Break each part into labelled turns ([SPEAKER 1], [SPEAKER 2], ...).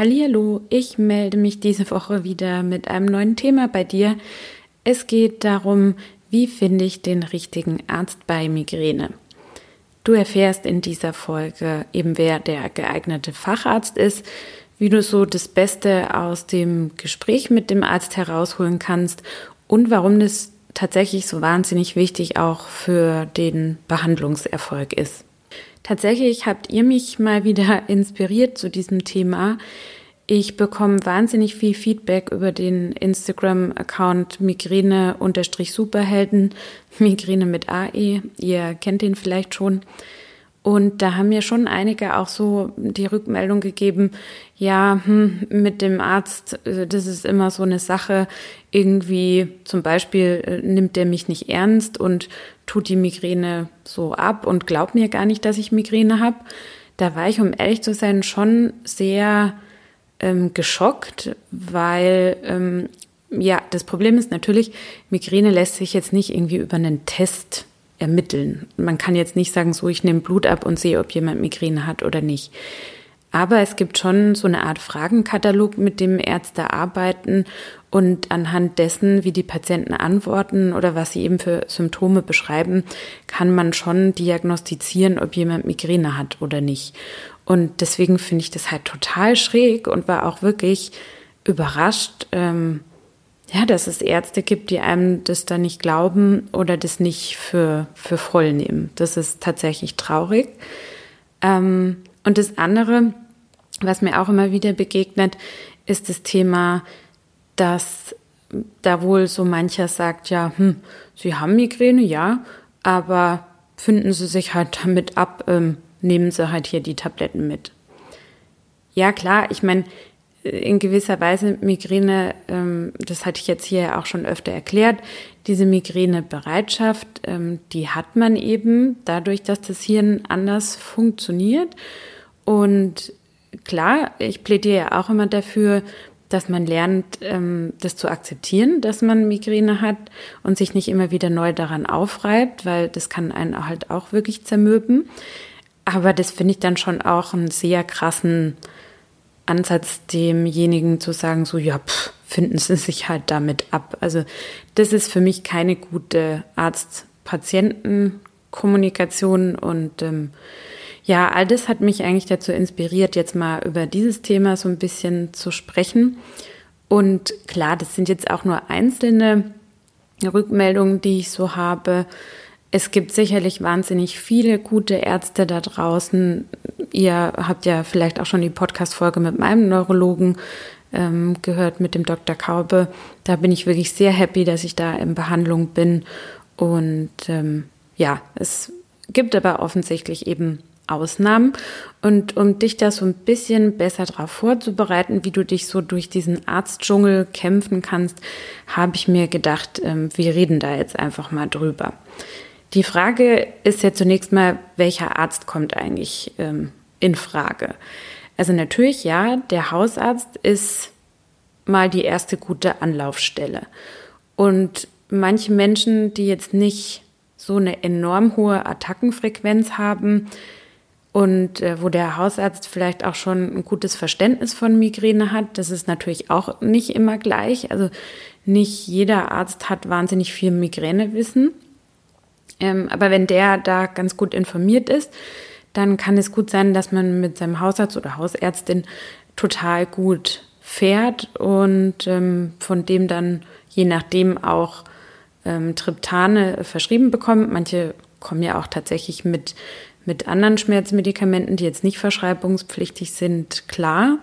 [SPEAKER 1] Hallihallo, ich melde mich diese Woche wieder mit einem neuen Thema bei dir. Es geht darum, wie finde ich den richtigen Arzt bei Migräne. Du erfährst in dieser Folge eben, wer der geeignete Facharzt ist, wie du so das Beste aus dem Gespräch mit dem Arzt herausholen kannst und warum das tatsächlich so wahnsinnig wichtig auch für den Behandlungserfolg ist. Tatsächlich habt ihr mich mal wieder inspiriert zu diesem Thema. Ich bekomme wahnsinnig viel Feedback über den Instagram-Account Migräne-Superhelden, Migräne mit AE. Ihr kennt den vielleicht schon. Und da haben mir schon einige auch so die Rückmeldung gegeben, ja, hm, mit dem Arzt, äh, das ist immer so eine Sache. Irgendwie zum Beispiel äh, nimmt der mich nicht ernst und tut die Migräne so ab und glaubt mir gar nicht, dass ich Migräne habe. Da war ich, um ehrlich zu sein, schon sehr ähm, geschockt, weil ähm, ja, das Problem ist natürlich, Migräne lässt sich jetzt nicht irgendwie über einen Test ermitteln. Man kann jetzt nicht sagen, so ich nehme Blut ab und sehe, ob jemand Migräne hat oder nicht. Aber es gibt schon so eine Art Fragenkatalog, mit dem Ärzte arbeiten und anhand dessen, wie die Patienten antworten oder was sie eben für Symptome beschreiben, kann man schon diagnostizieren, ob jemand Migräne hat oder nicht. Und deswegen finde ich das halt total schräg und war auch wirklich überrascht, ähm, ja, dass es Ärzte gibt, die einem das dann nicht glauben oder das nicht für, für voll nehmen. Das ist tatsächlich traurig. Ähm, und das andere, was mir auch immer wieder begegnet, ist das Thema, dass da wohl so mancher sagt, ja, hm, Sie haben Migräne, ja, aber finden Sie sich halt damit ab, ähm, nehmen Sie halt hier die Tabletten mit. Ja, klar, ich meine, in gewisser Weise Migräne, ähm, das hatte ich jetzt hier auch schon öfter erklärt, diese Migränebereitschaft, ähm, die hat man eben dadurch, dass das Hirn anders funktioniert. Und klar, ich plädiere ja auch immer dafür, dass man lernt, ähm, das zu akzeptieren, dass man Migräne hat und sich nicht immer wieder neu daran aufreibt, weil das kann einen halt auch wirklich zermürben. Aber das finde ich dann schon auch einen sehr krassen Ansatz, demjenigen zu sagen, so, ja, pff, finden Sie sich halt damit ab. Also das ist für mich keine gute Arzt-Patienten-Kommunikation und ähm, ja, all das hat mich eigentlich dazu inspiriert, jetzt mal über dieses Thema so ein bisschen zu sprechen. Und klar, das sind jetzt auch nur einzelne Rückmeldungen, die ich so habe. Es gibt sicherlich wahnsinnig viele gute Ärzte da draußen. Ihr habt ja vielleicht auch schon die Podcast-Folge mit meinem Neurologen ähm, gehört, mit dem Dr. Kaube. Da bin ich wirklich sehr happy, dass ich da in Behandlung bin. Und ähm, ja, es gibt aber offensichtlich eben Ausnahmen. Und um dich da so ein bisschen besser darauf vorzubereiten, wie du dich so durch diesen Arztdschungel kämpfen kannst, habe ich mir gedacht, ähm, wir reden da jetzt einfach mal drüber. Die Frage ist ja zunächst mal, welcher Arzt kommt eigentlich ähm, in Frage? Also natürlich, ja, der Hausarzt ist mal die erste gute Anlaufstelle. Und manche Menschen, die jetzt nicht so eine enorm hohe Attackenfrequenz haben und äh, wo der Hausarzt vielleicht auch schon ein gutes Verständnis von Migräne hat, das ist natürlich auch nicht immer gleich. Also nicht jeder Arzt hat wahnsinnig viel Migränewissen. Ähm, aber wenn der da ganz gut informiert ist, dann kann es gut sein, dass man mit seinem Hausarzt oder Hausärztin total gut fährt und ähm, von dem dann je nachdem auch ähm, Triptane verschrieben bekommt. Manche kommen ja auch tatsächlich mit, mit anderen Schmerzmedikamenten, die jetzt nicht verschreibungspflichtig sind, klar.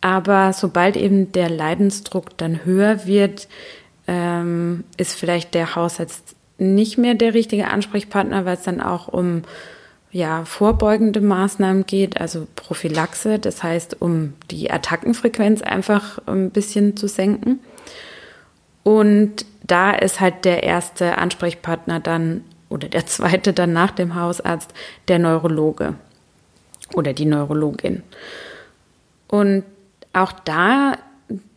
[SPEAKER 1] Aber sobald eben der Leidensdruck dann höher wird, ähm, ist vielleicht der Hausarzt nicht mehr der richtige Ansprechpartner, weil es dann auch um ja, vorbeugende Maßnahmen geht, also Prophylaxe, das heißt, um die Attackenfrequenz einfach ein bisschen zu senken. Und da ist halt der erste Ansprechpartner dann oder der zweite dann nach dem Hausarzt der Neurologe oder die Neurologin. Und auch da,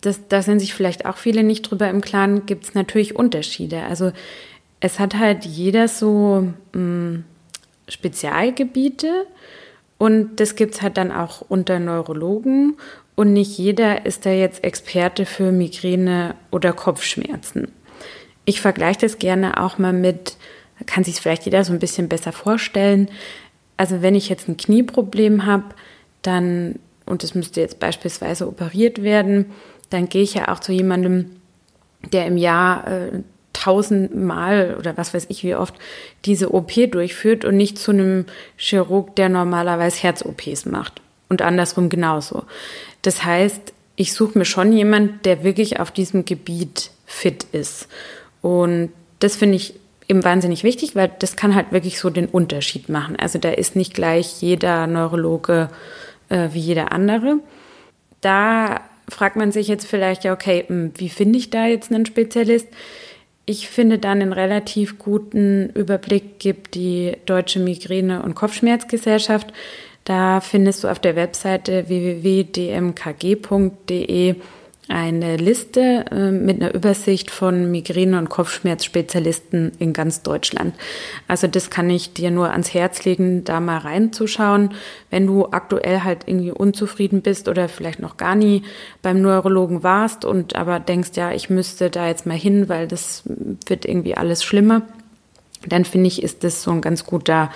[SPEAKER 1] das, da sind sich vielleicht auch viele nicht drüber im Klaren, gibt es natürlich Unterschiede. Also es hat halt jeder so mh, hm, Spezialgebiete Und das gibt es halt dann auch unter Neurologen. Und nicht jeder ist da jetzt Experte für Migräne oder Kopfschmerzen. Ich vergleiche das gerne auch mal mit, kann sich vielleicht jeder so ein bisschen besser vorstellen. Also wenn ich jetzt ein Knieproblem habe, dann, und es müsste jetzt beispielsweise operiert werden, dann gehe ich ja auch zu jemandem, der im Jahr äh, tausendmal oder was weiß ich wie oft diese OP durchführt und nicht zu einem Chirurg, der normalerweise Herz-OPs macht. Und andersrum genauso. Das heißt, ich suche mir schon jemand, der wirklich auf diesem Gebiet fit ist. Und das finde ich eben wahnsinnig wichtig, weil das kann halt wirklich so den Unterschied machen. Also da ist nicht gleich jeder Neurologe äh, wie jeder andere. Da fragt man sich jetzt vielleicht ja, okay, hm, wie finde ich da jetzt einen Spezialist? Ich finde dann einen relativ guten Überblick gibt die Deutsche Migräne- und Kopfschmerzgesellschaft. Da findest du auf der Webseite www.dmkg.de eine Liste äh, mit einer Übersicht von Migräne- und Kopfschmerzspezialisten in ganz Deutschland. Also das kann ich dir nur ans Herz legen, da mal reinzuschauen. Wenn du aktuell halt irgendwie unzufrieden bist oder vielleicht noch gar nie beim Neurologen warst und aber denkst, ja, ich müsste da jetzt mal hin, weil das wird irgendwie alles schlimmer, dann finde ich, ist das so ein ganz guter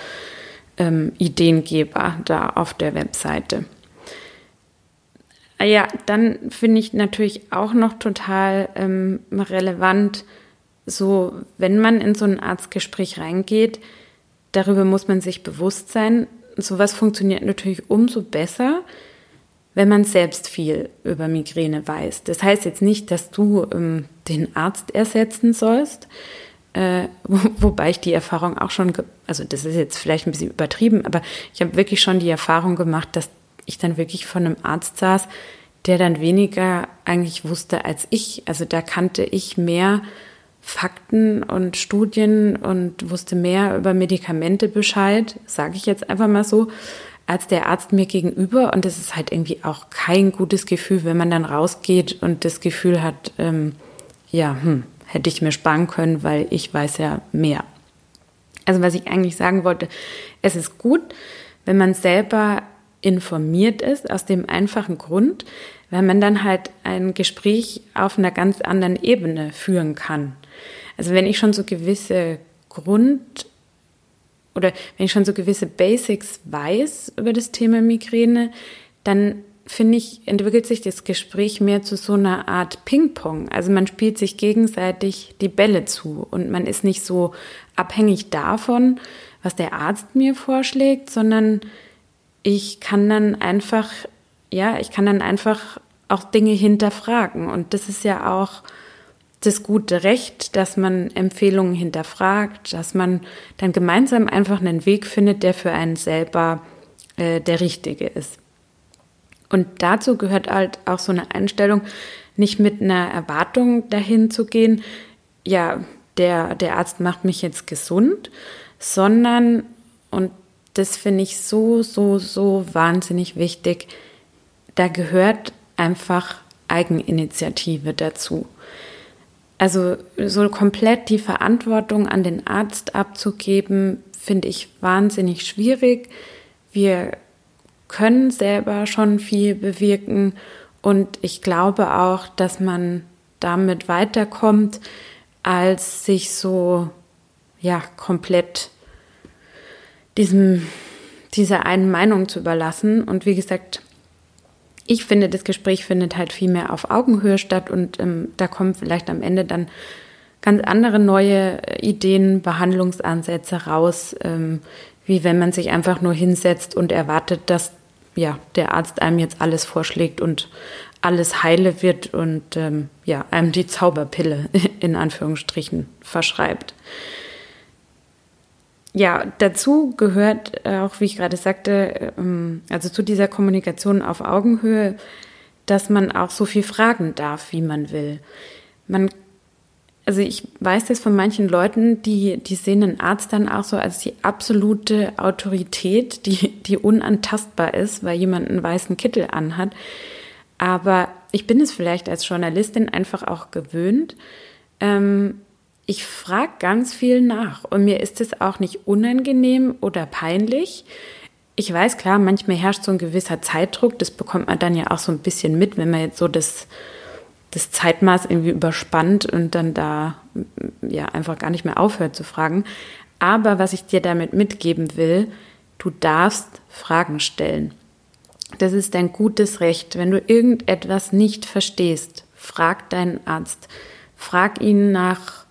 [SPEAKER 1] ähm, Ideengeber da auf der Webseite. Ah ja, dann finde ich natürlich auch noch total ähm, relevant, so wenn man in so ein Arztgespräch reingeht, darüber muss man sich bewusst sein. Sowas funktioniert natürlich umso besser, wenn man selbst viel über Migräne weiß. Das heißt jetzt nicht, dass du ähm, den Arzt ersetzen sollst, äh, wo, wobei ich die Erfahrung auch schon, also das ist jetzt vielleicht ein bisschen übertrieben, aber ich habe wirklich schon die Erfahrung gemacht, dass ich dann wirklich von einem Arzt saß, der dann weniger eigentlich wusste als ich. Also da kannte ich mehr Fakten und Studien und wusste mehr über Medikamente Bescheid, sage ich jetzt einfach mal so, als der Arzt mir gegenüber. Und das ist halt irgendwie auch kein gutes Gefühl, wenn man dann rausgeht und das Gefühl hat, ähm, ja, hm, hätte ich mir sparen können, weil ich weiß ja mehr. Also was ich eigentlich sagen wollte, es ist gut, wenn man selber informiert ist, aus dem einfachen Grund, weil man dann halt ein Gespräch auf einer ganz anderen Ebene führen kann. Also wenn ich schon so gewisse Grund oder wenn ich schon so gewisse Basics weiß über das Thema Migräne, dann finde ich, entwickelt sich das Gespräch mehr zu so einer Art Ping-Pong. Also man spielt sich gegenseitig die Bälle zu und man ist nicht so abhängig davon, was der Arzt mir vorschlägt, sondern ich kann dann einfach, ja, ich kann dann einfach auch Dinge hinterfragen. Und das ist ja auch das gute Recht, dass man Empfehlungen hinterfragt, dass man dann gemeinsam einfach einen Weg findet, der für einen selber äh, der richtige ist. Und dazu gehört halt auch so eine Einstellung, nicht mit einer Erwartung dahin zu gehen, ja, der, der Arzt macht mich jetzt gesund, sondern, und das finde ich so, so, so wahnsinnig wichtig. Da gehört einfach Eigeninitiative dazu. Also so komplett die Verantwortung an den Arzt abzugeben, finde ich wahnsinnig schwierig. Wir können selber schon viel bewirken und ich glaube auch, dass man damit weiterkommt, als sich so ja komplett diesem, dieser einen Meinung zu überlassen. Und wie gesagt, ich finde, das Gespräch findet halt viel mehr auf Augenhöhe statt und ähm, da kommen vielleicht am Ende dann ganz andere neue Ideen, Behandlungsansätze raus, ähm, wie wenn man sich einfach nur hinsetzt und erwartet, dass ja der Arzt einem jetzt alles vorschlägt und alles heile wird und ähm, ja einem die Zauberpille in Anführungsstrichen verschreibt ja, dazu gehört auch, wie ich gerade sagte, ähm, also zu dieser Kommunikation auf Augenhöhe, dass man auch so viel fragen darf, wie man will. Man, also ich weiß das von manchen Leuten, die, die sehen einen Arzt dann auch so als die absolute Autorität, die, die unantastbar ist, weil jemand einen weißen Kittel anhat. Aber ich bin es vielleicht als Journalistin einfach auch gewöhnt, ähm, ich frage ganz viel nach und mir ist es auch nicht unangenehm oder peinlich. Ich weiß, klar, manchmal herrscht so ein gewisser Zeitdruck. Das bekommt man dann ja auch so ein bisschen mit, wenn man jetzt so das, das Zeitmaß irgendwie überspannt und dann da ja einfach gar nicht mehr aufhört zu fragen. Aber was ich dir damit mitgeben will, du darfst Fragen stellen. Das ist dein gutes Recht. Wenn du irgendetwas nicht verstehst, frag deinen Arzt. Frag ihn nach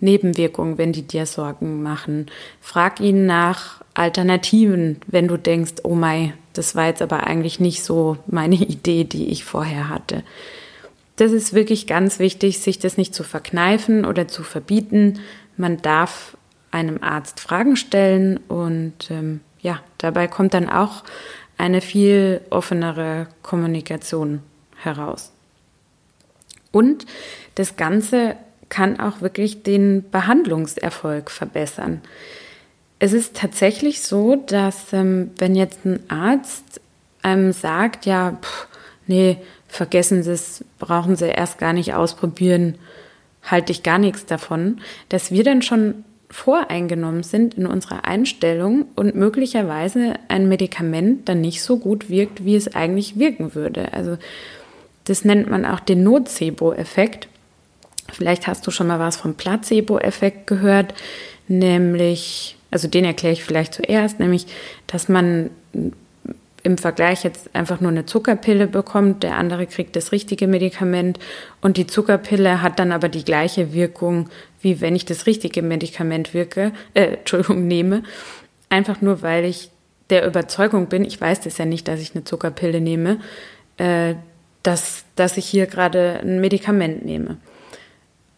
[SPEAKER 1] Nebenwirkungen, wenn die dir Sorgen machen. Frag ihn nach Alternativen, wenn du denkst, oh mein, das war jetzt aber eigentlich nicht so meine Idee, die ich vorher hatte. Das ist wirklich ganz wichtig, sich das nicht zu verkneifen oder zu verbieten. Man darf einem Arzt Fragen stellen und ähm, ja, dabei kommt dann auch eine viel offenere Kommunikation heraus. Und das Ganze kann auch wirklich den Behandlungserfolg verbessern. Es ist tatsächlich so, dass ähm, wenn jetzt ein Arzt einem sagt, ja, pff, nee, vergessen Sie es, brauchen Sie erst gar nicht ausprobieren, halte ich gar nichts davon, dass wir dann schon voreingenommen sind in unserer Einstellung und möglicherweise ein Medikament dann nicht so gut wirkt, wie es eigentlich wirken würde. Also das nennt man auch den Nocebo-Effekt. Vielleicht hast du schon mal was vom Placebo-Effekt gehört, nämlich, also den erkläre ich vielleicht zuerst, nämlich, dass man im Vergleich jetzt einfach nur eine Zuckerpille bekommt, der andere kriegt das richtige Medikament und die Zuckerpille hat dann aber die gleiche Wirkung, wie wenn ich das richtige Medikament wirke, äh, Entschuldigung, nehme. Einfach nur, weil ich der Überzeugung bin, ich weiß das ja nicht, dass ich eine Zuckerpille nehme, äh, dass, dass ich hier gerade ein Medikament nehme.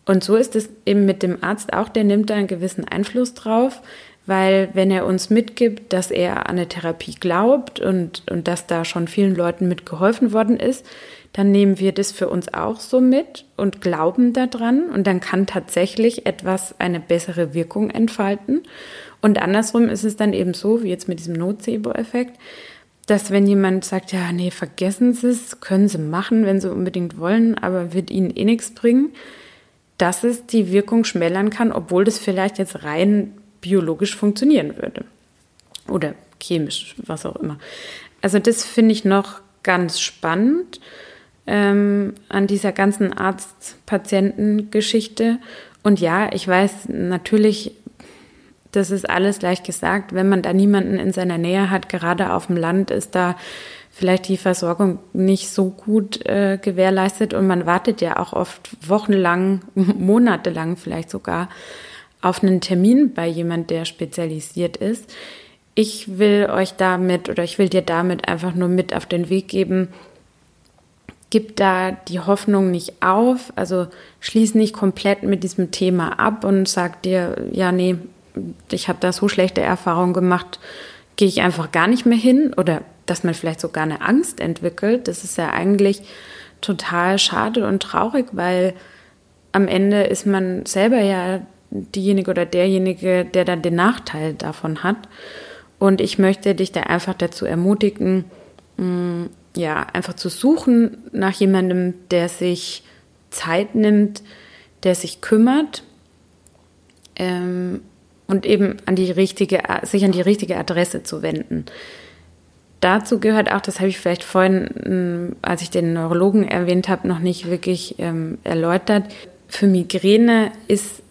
[SPEAKER 1] Und so ist es eben mit dem Arzt auch, der nimmt da einen gewissen Einfluss drauf, weil wenn er uns mitgibt, dass er an eine Therapie glaubt und, und dass da schon vielen Leuten mitgeholfen worden ist, dann nehmen wir das für uns auch so mit und glauben daran und dann kann tatsächlich etwas eine bessere Wirkung entfalten. Und andersrum ist es dann eben so, wie jetzt mit diesem Nocebo-Effekt, dass wenn jemand sagt, ja, nee, vergessen Sie es, können Sie machen, wenn Sie unbedingt wollen, aber wird Ihnen eh nichts bringen, dass es die Wirkung schmälern kann, obwohl das vielleicht jetzt rein biologisch funktionieren würde. Oder chemisch, was auch immer. Also das finde ich noch ganz spannend ähm, an dieser ganzen Arzt-Patienten-Geschichte. Und ja, ich weiß natürlich, das ist alles leicht gesagt, wenn man da niemanden in seiner Nähe hat, gerade auf dem Land ist da vielleicht die Versorgung nicht so gut äh, gewährleistet und man wartet ja auch oft wochenlang, monatelang vielleicht sogar auf einen Termin bei jemand, der spezialisiert ist. Ich will euch damit oder ich will dir damit einfach nur mit auf den Weg geben, gib da die Hoffnung nicht auf, also schließ nicht komplett mit diesem Thema ab und sag dir, ja, nee, ich habe da so schlechte Erfahrungen gemacht, gehe ich einfach gar nicht mehr hin oder dass man vielleicht sogar eine Angst entwickelt, das ist ja eigentlich total schade und traurig, weil am Ende ist man selber ja diejenige oder derjenige, der dann den Nachteil davon hat. Und ich möchte dich da einfach dazu ermutigen, mm, ja, einfach zu suchen nach jemandem, der sich Zeit nimmt, der sich kümmert ähm, und eben an die richtige, sich an die richtige Adresse zu wenden. Dazu gehört auch, das habe ich vielleicht vorhin, mm, als ich den Neurologen erwähnt habe, noch nicht wirklich ähm, erläutert. Für Migräne ist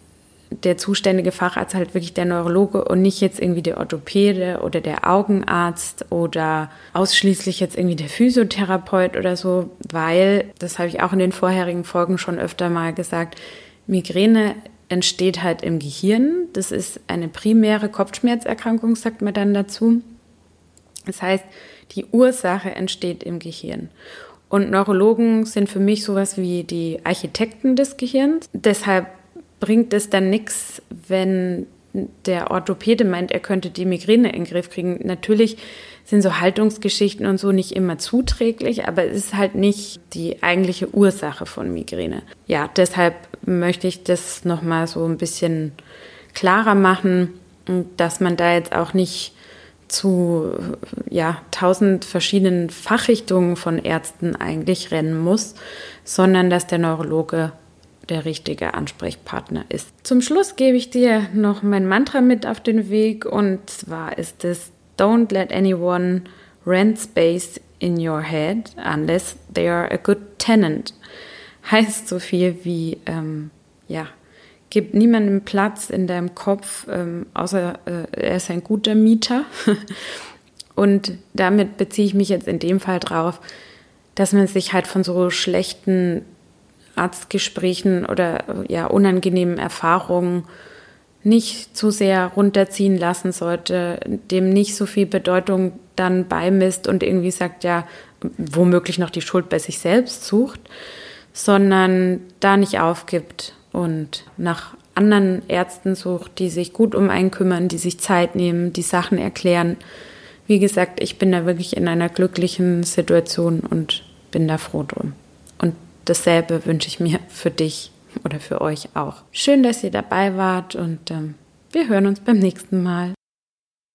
[SPEAKER 1] der zuständige Facharzt halt wirklich der Neurologe und nicht jetzt irgendwie der Orthopäde oder der Augenarzt oder ausschließlich jetzt irgendwie der Physiotherapeut oder so, weil, das habe ich auch in den vorherigen Folgen schon öfter mal gesagt, Migräne entsteht halt im Gehirn. Das ist eine primäre Kopfschmerzerkrankung, sagt man dann dazu. Das heißt, die Ursache entsteht im Gehirn. Und Neurologen sind für mich sowas wie die Architekten des Gehirns. Deshalb bringt es dann nichts, wenn der Orthopäde meint, er könnte die Migräne in den Griff kriegen. Natürlich sind so Haltungsgeschichten und so nicht immer zuträglich, aber es ist halt nicht die eigentliche Ursache von Migräne. Ja, deshalb möchte ich das nochmal so ein bisschen klarer machen, dass man da jetzt auch nicht zu ja, tausend verschiedenen Fachrichtungen von Ärzten eigentlich rennen muss, sondern dass der Neurologe der richtige Ansprechpartner ist. Zum Schluss gebe ich dir noch mein Mantra mit auf den Weg und zwar ist es, Don't let anyone rent space in your head unless they are a good tenant. Heißt so viel wie, ähm, ja, gib niemandem Platz in deinem Kopf, ähm, außer äh, er ist ein guter Mieter. Und damit beziehe ich mich jetzt in dem Fall drauf, dass man sich halt von so schlechten Arztgesprächen oder ja unangenehmen Erfahrungen nicht zu sehr runterziehen lassen sollte, dem nicht so viel Bedeutung dann beimisst und irgendwie sagt, ja, womöglich noch die Schuld bei sich selbst sucht, sondern da nicht aufgibt und nach anderen Ärzten sucht, die sich gut um einen kümmern, die sich Zeit nehmen, die Sachen erklären. Wie gesagt, ich bin da wirklich in einer glücklichen Situation und bin da froh drum. Und dasselbe wünsche ich mir für dich oder für euch auch. Schön, dass ihr dabei wart und ähm, wir hören uns beim nächsten Mal.